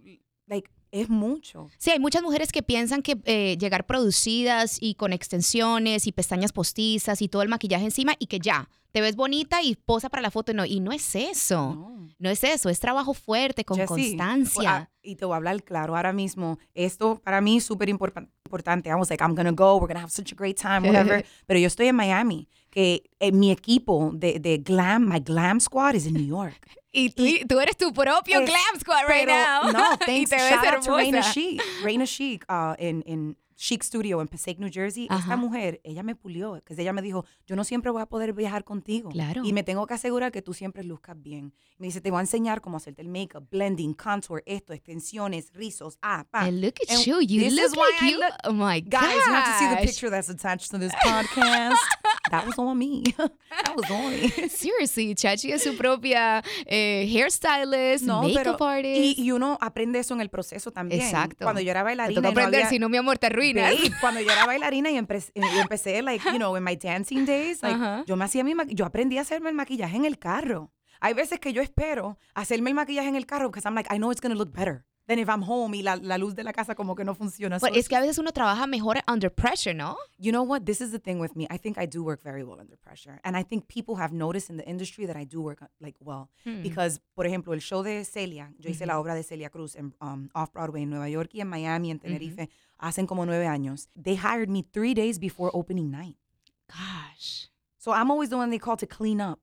Speaker 2: like, es mucho.
Speaker 1: Sí, hay muchas mujeres que piensan que eh, llegar producidas y con extensiones y pestañas postizas y todo el maquillaje encima y que ya, te ves bonita y posa para la foto. No, y no es eso.
Speaker 2: No.
Speaker 1: No es eso, es trabajo fuerte, con
Speaker 2: Jessie,
Speaker 1: constancia.
Speaker 2: ah, y te voy a hablar claro ahora mismo. Esto para mí es súper impor- importante. I was like, I'm gonna go, we're gonna have such a great time, whatever. Pero yo estoy en Miami, que eh, mi equipo de, de glam, my glam squad is in New York.
Speaker 1: Y tú, tú eres tu propio
Speaker 2: Es-
Speaker 1: glam squad right
Speaker 2: Pero
Speaker 1: now.
Speaker 2: no,
Speaker 1: y
Speaker 2: thanks.
Speaker 1: te ves hermosa.
Speaker 2: Chic. Raina Chic uh, in, in Chic Studio en Passaic, New Jersey.
Speaker 1: Ajá.
Speaker 2: Esta mujer, ella me pulió. Que ella me dijo, yo no siempre voy a poder viajar contigo.
Speaker 1: Claro.
Speaker 2: Y me tengo que asegurar que tú siempre luzcas bien. Me dice, te voy a enseñar cómo hacerte el makeup, blending, contour, esto, extensiones, rizos, ah, pa.
Speaker 1: And look at
Speaker 2: And
Speaker 1: you, you
Speaker 2: this
Speaker 1: look
Speaker 2: is why
Speaker 1: like you.
Speaker 2: look-
Speaker 1: oh my
Speaker 2: Guys, you have to see the picture that's attached to this podcast. that was on me. that was on me.
Speaker 1: Seriously, Chachi es su propia eh, hairstylist, makeup artist.
Speaker 2: y, y uno aprende eso en el proceso también.
Speaker 1: Exacto.
Speaker 2: Cuando yo era
Speaker 1: Te
Speaker 2: bailarina.
Speaker 1: toca
Speaker 2: y no
Speaker 1: aprender,
Speaker 2: había-
Speaker 1: si no, mi amor, te arruinas.
Speaker 2: Babe, cuando yo era bailarina y, empe- y empecé, like, you know, in my dancing days, like,
Speaker 1: Ajá.
Speaker 2: yo me hacía mi yo aprendí a hacerme el maquillaje en el carro. Hay veces que yo espero hacerme el maquillaje en el carro because I'm like, I know it's going to look better than if I'm home y la, la luz de la casa como que no funciona.
Speaker 1: Pues
Speaker 2: So
Speaker 1: es que a veces uno trabaja mejor under pressure, ¿no?
Speaker 2: you know what? This is the thing with me. I think I do work very well under pressure. And I think people have noticed in the industry that I do work like well.
Speaker 1: Hmm.
Speaker 2: Because, por ejemplo, el show de Celia, yo hice la obra de Celia Cruz en um, Off-Broadway en Nueva York y en Miami, en Tenerife, hacen como nueve años. They hired me three days before opening night.
Speaker 1: Gosh.
Speaker 2: So I'm always the one they call to clean up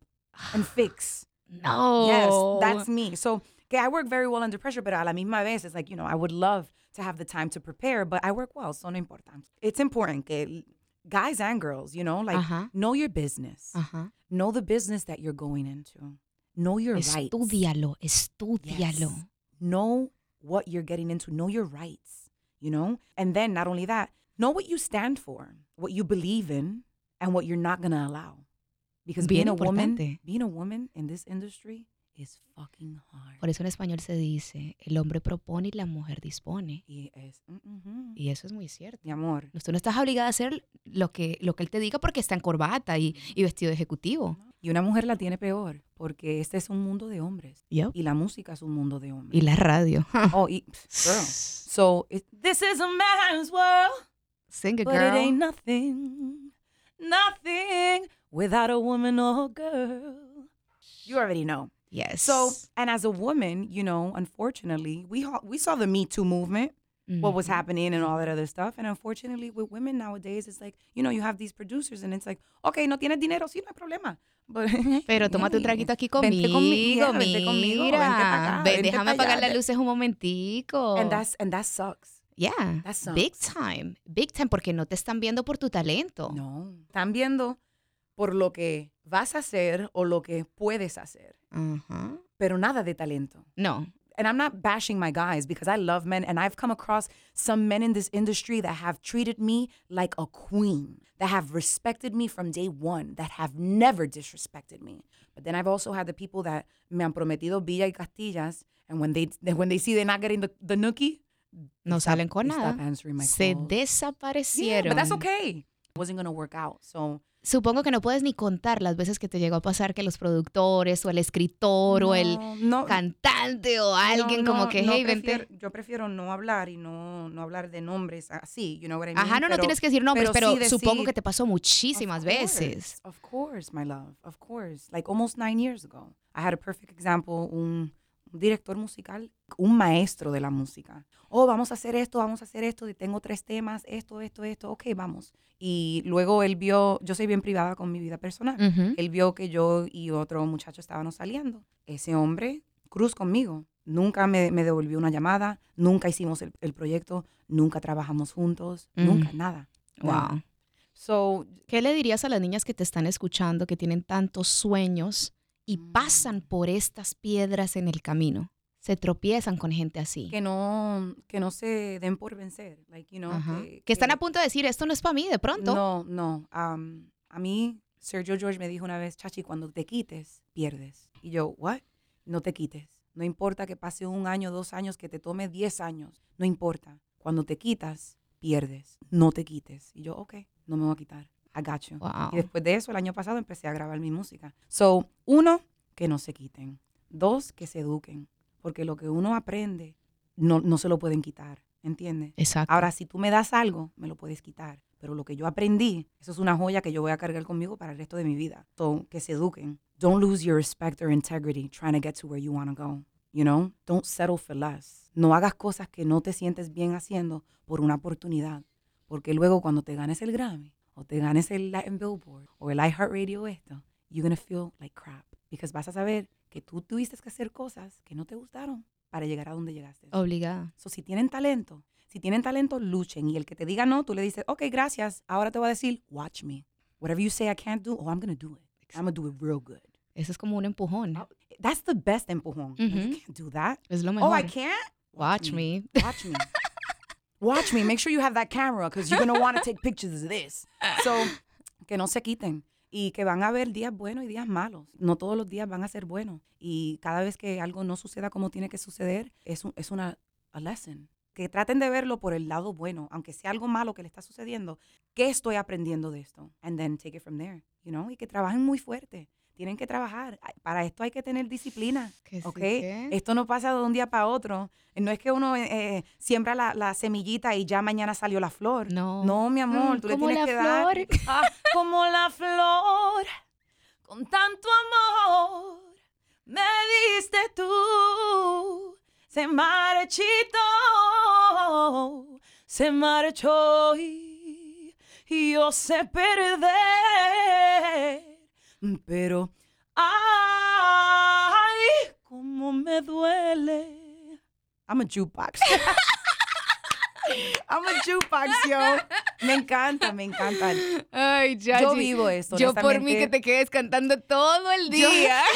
Speaker 2: and fix.
Speaker 1: No.
Speaker 2: Yes, that's me. So que I work very well under pressure, but a la misma vez, it's like, you know, I would love to have the time to prepare, but I work well, so no importa. It's important que guys and girls, you know, like
Speaker 1: Ajá.
Speaker 2: know your business.
Speaker 1: Ajá.
Speaker 2: Know the business that you're going into. Know your rights.
Speaker 1: Estúdialo, estúdialo.
Speaker 2: Yes. Know what you're getting into. Know your rights, you know? And then not only that, know what you stand for, what you believe in, and what you're not going to allow. Because
Speaker 1: Bien
Speaker 2: being a woman, being a woman in this industry is fucking hard.
Speaker 1: Por eso en español se dice, el hombre propone y la mujer dispone.
Speaker 2: Y es.
Speaker 1: Y eso es muy cierto.
Speaker 2: mi amor.
Speaker 1: Tú no estás obligada a hacer lo que, lo que él te diga porque está en corbata y, y vestido de ejecutivo.
Speaker 2: Y una mujer la tiene peor, porque este es un mundo de hombres.
Speaker 1: Yep.
Speaker 2: Y la música es un mundo de hombres.
Speaker 1: Y la radio.
Speaker 2: oh, y, girl. So, it, this is a man's world.
Speaker 1: Sing it,
Speaker 2: But it
Speaker 1: girl.
Speaker 2: ain't nothing, nothing without a woman or girl. You already know.
Speaker 1: Yes.
Speaker 2: So, and as a woman, you know, unfortunately, we ha- we saw the Me Too movement, what was
Speaker 1: mm-hmm.
Speaker 2: happening and all that other stuff. And unfortunately, with women nowadays, it's like, you know, you have these producers and it's like, okay, no tienes dinero, sí, no hay problema. But,
Speaker 1: Pero tómate un traguito aquí
Speaker 2: vente
Speaker 1: conmigo,
Speaker 2: conmi- yeah, vente conmigo, vente
Speaker 1: mira.
Speaker 2: acá,
Speaker 1: Ven,
Speaker 2: vente
Speaker 1: déjame apagar las luces un momentico.
Speaker 2: And that's and that sucks.
Speaker 1: yeah,
Speaker 2: that sucks.
Speaker 1: big time, big time, porque no te están viendo por tu talento.
Speaker 2: No. Están viendo por lo que vas a hacer o lo que puedes hacer,
Speaker 1: Ajá.
Speaker 2: pero nada de talento.
Speaker 1: No,
Speaker 2: and I'm not bashing my guys because I love men and I've come across some men in this industry that have treated me like a queen, that have respected me from day one, that have never disrespected me. But then I've also had the people that me han prometido Villa y Castillas and when they when they see they're not getting the, the nookie,
Speaker 1: no
Speaker 2: stop-
Speaker 1: salen con nada.
Speaker 2: answering my
Speaker 1: Se
Speaker 2: calls. Yeah,
Speaker 1: desaparecieron.
Speaker 2: but that's okay. It wasn't gonna work out. So
Speaker 1: Supongo que no puedes ni contar las veces que te llegó a pasar que los productores o el escritor o el
Speaker 2: no,
Speaker 1: cantante o alguien
Speaker 2: no,
Speaker 1: como que, hey,
Speaker 2: prefiero-
Speaker 1: vente.
Speaker 2: Yo prefiero no hablar y no, no hablar de nombres así, you know what I mean?
Speaker 1: Ajá, no, no tienes que decir nombres, pero,
Speaker 2: sí
Speaker 1: supongo
Speaker 2: decir-
Speaker 1: que te pasó muchísimas
Speaker 2: Of
Speaker 1: veces.
Speaker 2: Of course, my love. Of course. Like almost nine years ago. I had a perfect example, un, un director musical, un maestro de la música. Oh, vamos a hacer esto, vamos a hacer esto, tengo tres temas, esto, esto, esto, ok, vamos. Y luego él vio, yo soy bien privada con mi vida personal. Él vio que yo y otro muchacho estábamos saliendo. Ese hombre, cruz conmigo. Nunca me, me devolvió una llamada, nunca hicimos el, el proyecto, nunca trabajamos juntos,
Speaker 1: Mm.
Speaker 2: nunca, nada. nada.
Speaker 1: Wow.
Speaker 2: So,
Speaker 1: ¿Qué le dirías a las niñas que te están escuchando, que tienen tantos sueños y pasan por estas piedras en el camino? Se tropiezan con gente así.
Speaker 2: que no que no se den por vencer like you know que,
Speaker 1: Que están a punto de decir, esto no es para mí de pronto.
Speaker 2: no no. Am, a mí Sergio George me dijo una vez Chachi cuando te quites pierdes y yo what no te quites. No importa que pase un año dos años que te tome diez años no importa. Cuando te quitas pierdes. No te quites y yo ok no me voy a quitar I got you
Speaker 1: Wow.
Speaker 2: y después de eso el año pasado empecé a grabar mi música so uno que no se quiten dos que se eduquen porque lo que uno aprende no, no se lo pueden quitar, ¿entiendes?
Speaker 1: Exacto.
Speaker 2: Ahora, si tú me das algo, me lo puedes quitar. Pero lo que yo aprendí, eso es una joya que yo voy a cargar conmigo para el resto de mi vida. So, que se eduquen. Don't lose your respect or integrity trying to get to where you want to go. You know? Don't settle for less. No hagas cosas que no te sientes bien haciendo por una oportunidad. Porque luego cuando te ganes el Grammy, o te ganes el Latin Billboard, o el iHeartRadio esto, you're gonna feel like crap. Because vas a saber que tú tuviste que hacer cosas que no te gustaron para llegar a donde llegaste.
Speaker 1: Obligada.
Speaker 2: So, si tienen talento, si tienen talento, luchen. Y el que te diga no, tú le dices, ok, gracias. Ahora te voy a decir, watch me. Whatever you say I can't do, oh, I'm to do it. I'm to do it real good.
Speaker 1: Eso es como un empujón.
Speaker 2: Oh, That's the best empujón. Like,
Speaker 1: Ujú.
Speaker 2: You can't do that.
Speaker 1: Es lo
Speaker 2: Oh,
Speaker 1: mejor.
Speaker 2: I can't?
Speaker 1: Watch me.
Speaker 2: Watch me. Watch me. Make sure you have that camera because you're going to want to take pictures of this. So, que no se quiten. Y que van a haber días buenos y días malos. No todos los días van a ser buenos. Y cada vez que algo no suceda como tiene que suceder, es, un- es una a lesson. Que traten de verlo por el lado bueno, aunque sea algo malo que le está sucediendo. ¿Qué estoy aprendiendo de esto? And then take it from there, you know? Y que trabajen muy fuerte. Tienen que trabajar. Para esto hay que tener disciplina.
Speaker 1: Que sí
Speaker 2: ¿ok?
Speaker 1: que-
Speaker 2: Esto no pasa de un día para otro. No es que uno eh, eh, siembra la, la semillita y ya mañana salió la flor.
Speaker 1: No.
Speaker 2: No, mi amor,
Speaker 1: Mm,
Speaker 2: tú le tienes que dar.
Speaker 1: flor.
Speaker 2: Ah, como la flor, con tanto amor, me diste tú. Se marchitó, se marchó y y yo sé perder. Pero, ay, cómo me duele. I'm a jukebox. I'm a jukebox, yo. Me encanta, me encanta.
Speaker 1: Ay, ya.
Speaker 2: Yo vivo esto,
Speaker 1: Yo por mí que te quedes cantando todo el
Speaker 2: Yo-
Speaker 1: día.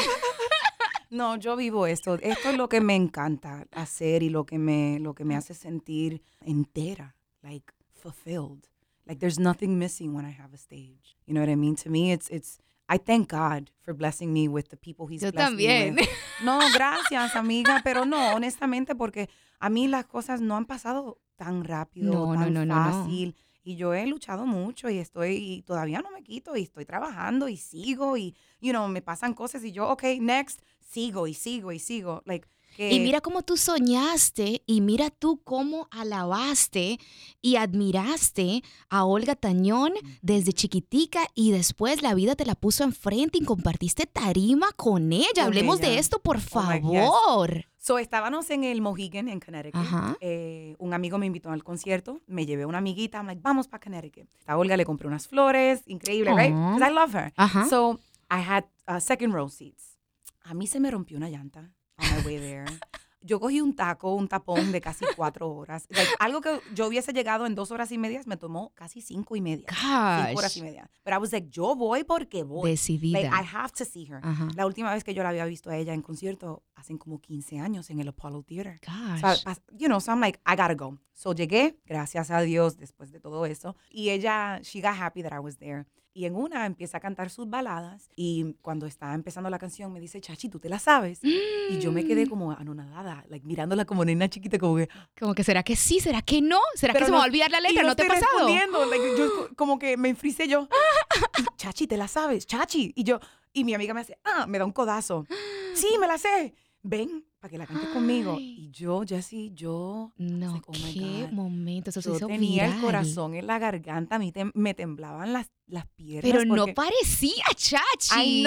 Speaker 2: No, yo vivo esto. Esto es lo que me encanta hacer y lo que me, lo que me hace sentir entera, like fulfilled. Like there's nothing missing when I have a stage. You know what I mean? To me, it's it's. I thank God for blessing me with the people He's
Speaker 1: Yo
Speaker 2: blessed me
Speaker 1: también.
Speaker 2: with. No, gracias, amiga, pero no, honestamente, porque a mí las cosas no han pasado tan rápido,
Speaker 1: No,
Speaker 2: tan
Speaker 1: no, no, no.
Speaker 2: fácil. Y yo he luchado mucho y estoy, y todavía no me quito y estoy trabajando y sigo y, you know, me pasan cosas y yo, ok, next, sigo y sigo y sigo. Like, que,
Speaker 1: Y mira cómo tú soñaste y mira tú cómo alabaste y admiraste a Olga Tañón desde chiquitica y después la vida te la puso enfrente y compartiste tarima con ella.
Speaker 2: Con
Speaker 1: Hablemos de esto, por
Speaker 2: Oh
Speaker 1: favor.
Speaker 2: So, estábamos en el Mohegan, en Connecticut. Eh, un amigo me invitó al concierto. Me llevé una amiguita. I'm like, vamos para Connecticut. A Olga le compré unas flores. Increíble, right? Because I love her.
Speaker 1: Ajá.
Speaker 2: So, I had uh, second row seats. A mí se me rompió una llanta on my way there. Yo cogí un taco, un tapón de casi cuatro horas. Like, algo que yo hubiese llegado en dos horas y media me tomó casi cinco y media. Cinco horas y
Speaker 1: Gosh.
Speaker 2: media. But I was like, yo voy porque voy.
Speaker 1: Decidida.
Speaker 2: Like, I have to see her.
Speaker 1: Ajá.
Speaker 2: La última vez que yo la había visto a ella en concierto, hace como 15 años en el Apollo Theater. So,
Speaker 1: Gosh.
Speaker 2: as- you know, so I'm like, I gotta go. So llegué, gracias a Dios, después de todo eso. Y ella, she got happy that I was there. Y en una empieza a cantar sus baladas. Y cuando está empezando la canción, me dice, Chachi, ¿tú te la sabes? Y yo me quedé como anonadada, like, mirándola como nena chiquita, como que...
Speaker 1: Como que será que sí, será que no, será que
Speaker 2: Pero
Speaker 1: se me
Speaker 2: no-
Speaker 1: va a olvidar la
Speaker 2: y
Speaker 1: letra,
Speaker 2: yo
Speaker 1: ¿no te ha pasado?
Speaker 2: like, yo como que me enfrié yo. Y, Chachi, ¿te la sabes? Chachi. Y yo, y mi amiga me hace, ah, me da un codazo. Sí, me la sé. Ven, para que la cantes conmigo.
Speaker 1: Ay.
Speaker 2: Y yo, Jessie, yo...
Speaker 1: No,
Speaker 2: like, oh
Speaker 1: qué momento, eso se
Speaker 2: Yo
Speaker 1: hizo
Speaker 2: tenía el
Speaker 1: viral.
Speaker 2: corazón en la garganta, a mí tem- me temblaban las, las piernas.
Speaker 1: Pero no
Speaker 2: porque-
Speaker 1: parecía, Chachi.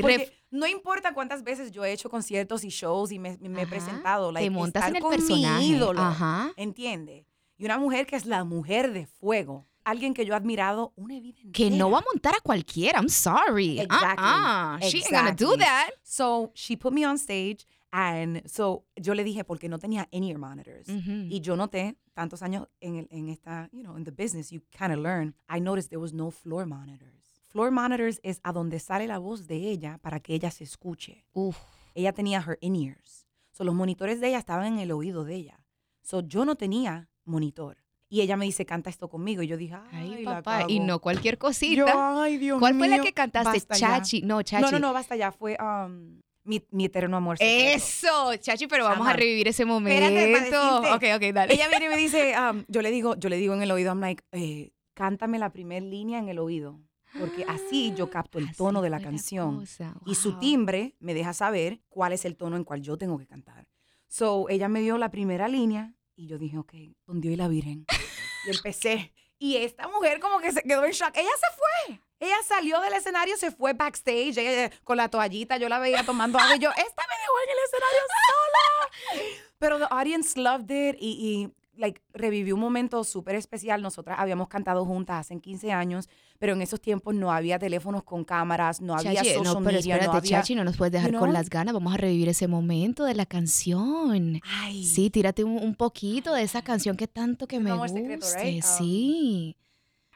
Speaker 2: Porque
Speaker 1: Ref-
Speaker 2: no importa cuántas veces yo he hecho conciertos y shows y me, me he presentado, like,
Speaker 1: te montas en
Speaker 2: estar
Speaker 1: el
Speaker 2: con mi
Speaker 1: personaje.
Speaker 2: ídolo,
Speaker 1: Ajá.
Speaker 2: ¿entiende? Y una mujer que es la mujer de fuego, alguien que yo he admirado una vida
Speaker 1: Que no va a
Speaker 2: entera.
Speaker 1: montar a cualquiera. I'm sorry.
Speaker 2: Exactly.
Speaker 1: Uh-uh. She ain't gonna do
Speaker 2: Exactly.
Speaker 1: that.
Speaker 2: So she put me on stage and so yo le dije porque no tenía in-ear monitors.
Speaker 1: Ujú.
Speaker 2: Y yo noté tantos años en, el, en esta, you know, in the business, you kind of learn. I noticed there was no floor monitors. Floor monitors es a donde sale la voz de ella para que ella se escuche.
Speaker 1: Uf.
Speaker 2: Ella tenía her in-ears. So los monitores de ella estaban en el oído de ella. So yo no tenía monitor. Y ella me dice, canta esto conmigo. Y yo dije, ay,
Speaker 1: Ay,
Speaker 2: la
Speaker 1: papá. Y
Speaker 2: cago".
Speaker 1: no cualquier
Speaker 2: Yo,
Speaker 1: cosita.
Speaker 2: ay, Dios
Speaker 1: ¿Cuál fue la
Speaker 2: mío,
Speaker 1: que cantaste?
Speaker 2: basta ya".
Speaker 1: Chachi. No, Chachi.
Speaker 2: No, no, no, basta ya. Fue um, mi, mi eterno amor. secreto.
Speaker 1: Eso, Chachi, pero vamos a revivir ese momento.
Speaker 2: Espérate,
Speaker 1: ok, ok, dale.
Speaker 2: Ella viene y me dice, um, yo le digo, yo le digo en el oído, I'm like, eh, cántame la primera línea en el oído. Porque así yo capto el
Speaker 1: Así
Speaker 2: tono de la canción.
Speaker 1: cosa,
Speaker 2: Y su
Speaker 1: wow.
Speaker 2: timbre me deja saber cuál es el tono en cual yo tengo que cantar. So, ella me dio la primera línea y yo dije, ok, con Dios y la Virgen. y empecé. Y esta mujer como que se quedó en shock. Ella se fue. Ella salió del escenario, se fue backstage ella, eh, con la toallita. Yo la veía tomando agua y yo, esta me dejó en el escenario sola. Pero the audience loved it y, y like, revivió un momento súper especial. Nosotras habíamos cantado juntas hace 15 años, pero en esos tiempos no había teléfonos con cámaras, no había
Speaker 1: Chachi,
Speaker 2: social
Speaker 1: no, pero
Speaker 2: media,
Speaker 1: espérate,
Speaker 2: no había...
Speaker 1: Chachi, no nos puedes dejar
Speaker 2: you
Speaker 1: con las ganas. Vamos a revivir ese momento de la canción.
Speaker 2: Ay.
Speaker 1: Sí, tírate un, un poquito de esa canción que tanto que me
Speaker 2: secreto, right? Um,
Speaker 1: Sí.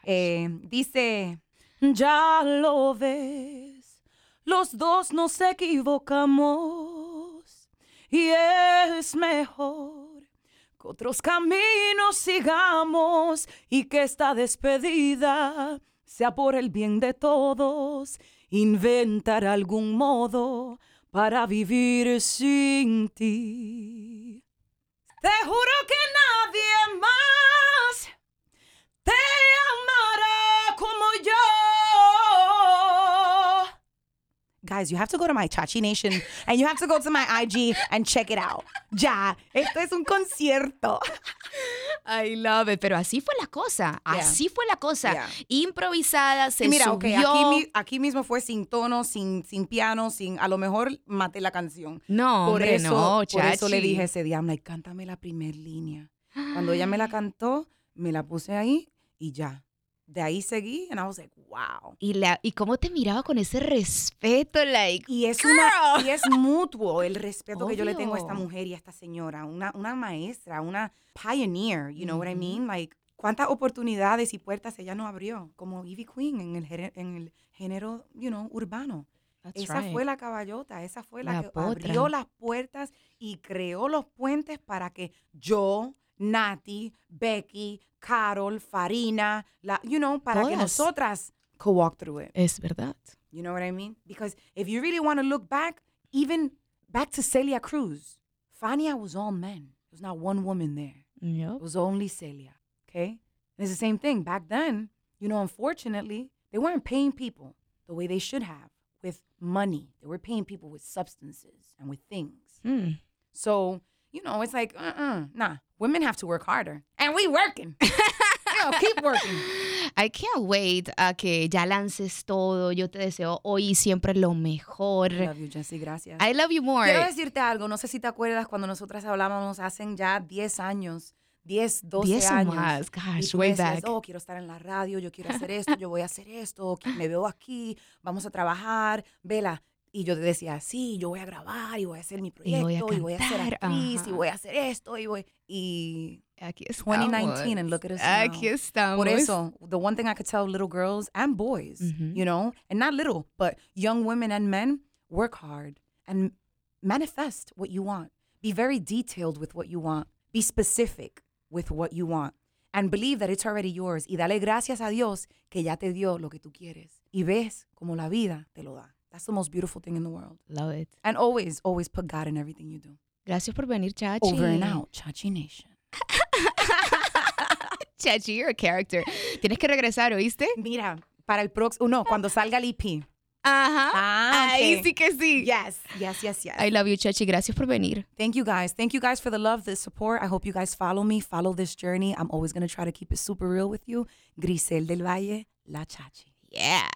Speaker 2: Eh, dice, ya lo ves, los dos nos equivocamos. Y es mejor que otros caminos sigamos y que esta despedida sea por el bien de todos, inventar algún modo para vivir sin ti. Te juro que nadie más te amará Guys, you have to go to my Chachi Nation and you have to go to my IG and check it out. Ya, esto es un concierto.
Speaker 1: I love it. Pero así fue la cosa.
Speaker 2: Yeah.
Speaker 1: Así fue la cosa.
Speaker 2: Yeah.
Speaker 1: Improvisada, se
Speaker 2: Y mira,
Speaker 1: subió.
Speaker 2: aquí, mi- aquí mismo fue sin tono, sin, sin piano, sin. A lo mejor maté la canción.
Speaker 1: No,
Speaker 2: por
Speaker 1: hombre,
Speaker 2: eso,
Speaker 1: no,
Speaker 2: por eso le
Speaker 1: Chachi.
Speaker 2: dije ese día, like, cántame la primer línea. Cuando ella me la cantó, me la puse ahí y ya. De ahí seguí and I was like, wow.
Speaker 1: Y, la, y cómo te miraba con ese respeto, like,
Speaker 2: Y es,
Speaker 1: Girl.
Speaker 2: una, y es mutuo el respeto que yo le tengo a esta
Speaker 1: Obvio.
Speaker 2: mujer y a esta señora, una, una maestra, una pioneer, you know what I mean? Like, cuántas oportunidades y puertas ella no abrió, como Ivy Queen en el, en el género, you know, urbano.
Speaker 1: That's
Speaker 2: esa
Speaker 1: right.
Speaker 2: fue la caballota, esa fue la,
Speaker 1: La
Speaker 2: que
Speaker 1: potra.
Speaker 2: abrió las puertas y creó los puentes para que yo, Nati, Becky, Carol, Farina, la, you know, para que nosotras could walk through it.
Speaker 1: Es verdad.
Speaker 2: You know what I mean? Because if you really want to look back, even back to Celia Cruz, Fania was all men. There was not one woman there.
Speaker 1: Yup.
Speaker 2: It was only Celia. Okay? And it's the same thing. Back then, you know, unfortunately, they weren't paying people the way they should have with money. They were paying people with substances and with things.
Speaker 1: Mm.
Speaker 2: So, you know, it's like, uh-uh, nah. Women have to work harder. And we working. you know, keep working.
Speaker 1: I can't wait a que ya lances todo. Yo te deseo hoy siempre lo mejor.
Speaker 2: Love you, Jessie. Gracias.
Speaker 1: I love you more.
Speaker 2: Quiero decirte algo, no sé si te acuerdas cuando nosotras hablábamos hace ya 10 años, 10, 12
Speaker 1: 10 o
Speaker 2: años.
Speaker 1: más, gosh, way back.
Speaker 2: oh, quiero estar en la radio, yo quiero hacer esto, yo voy a hacer esto, me veo aquí, vamos a trabajar, vela. Y yo te decía, sí, yo voy a grabar y voy a hacer mi
Speaker 1: Y
Speaker 2: proyecto
Speaker 1: voy a
Speaker 2: y voy a, ser actriz y voy a hacer esto y voy... Y
Speaker 1: Aquí estamos.
Speaker 2: 2019 and look at us now.
Speaker 1: Aquí estamos.
Speaker 2: Por eso, the one thing I could tell little girls and boys, you know, and not little, but young women and men, work hard and manifest what you want. Be very detailed with what you want. Be specific with what you want. And believe that it's already yours. Y dale gracias a Dios que ya te dio lo que tú quieres. Y ves como la vida te lo da. That's the most beautiful thing in the world.
Speaker 1: Love it.
Speaker 2: And always, always put God in everything you do.
Speaker 1: Gracias por venir, Chachi.
Speaker 2: Over and out. Chachi Nation.
Speaker 1: Chachi, you're a character. Tienes que regresar, ¿oíste?
Speaker 2: Mira, para el próximo, no, cuando salga el EP.
Speaker 1: Ajá.
Speaker 2: Ah,
Speaker 1: Ahí sí que sí.
Speaker 2: Yes, yes, yes, yes.
Speaker 1: I love you, Chachi. Gracias por venir.
Speaker 2: Thank you guys. Thank you guys for the love, the support. I hope you guys follow me, follow this journey. I'm always going to try to keep it super real with you. Grisel del Valle, La Chachi.
Speaker 1: Yeah.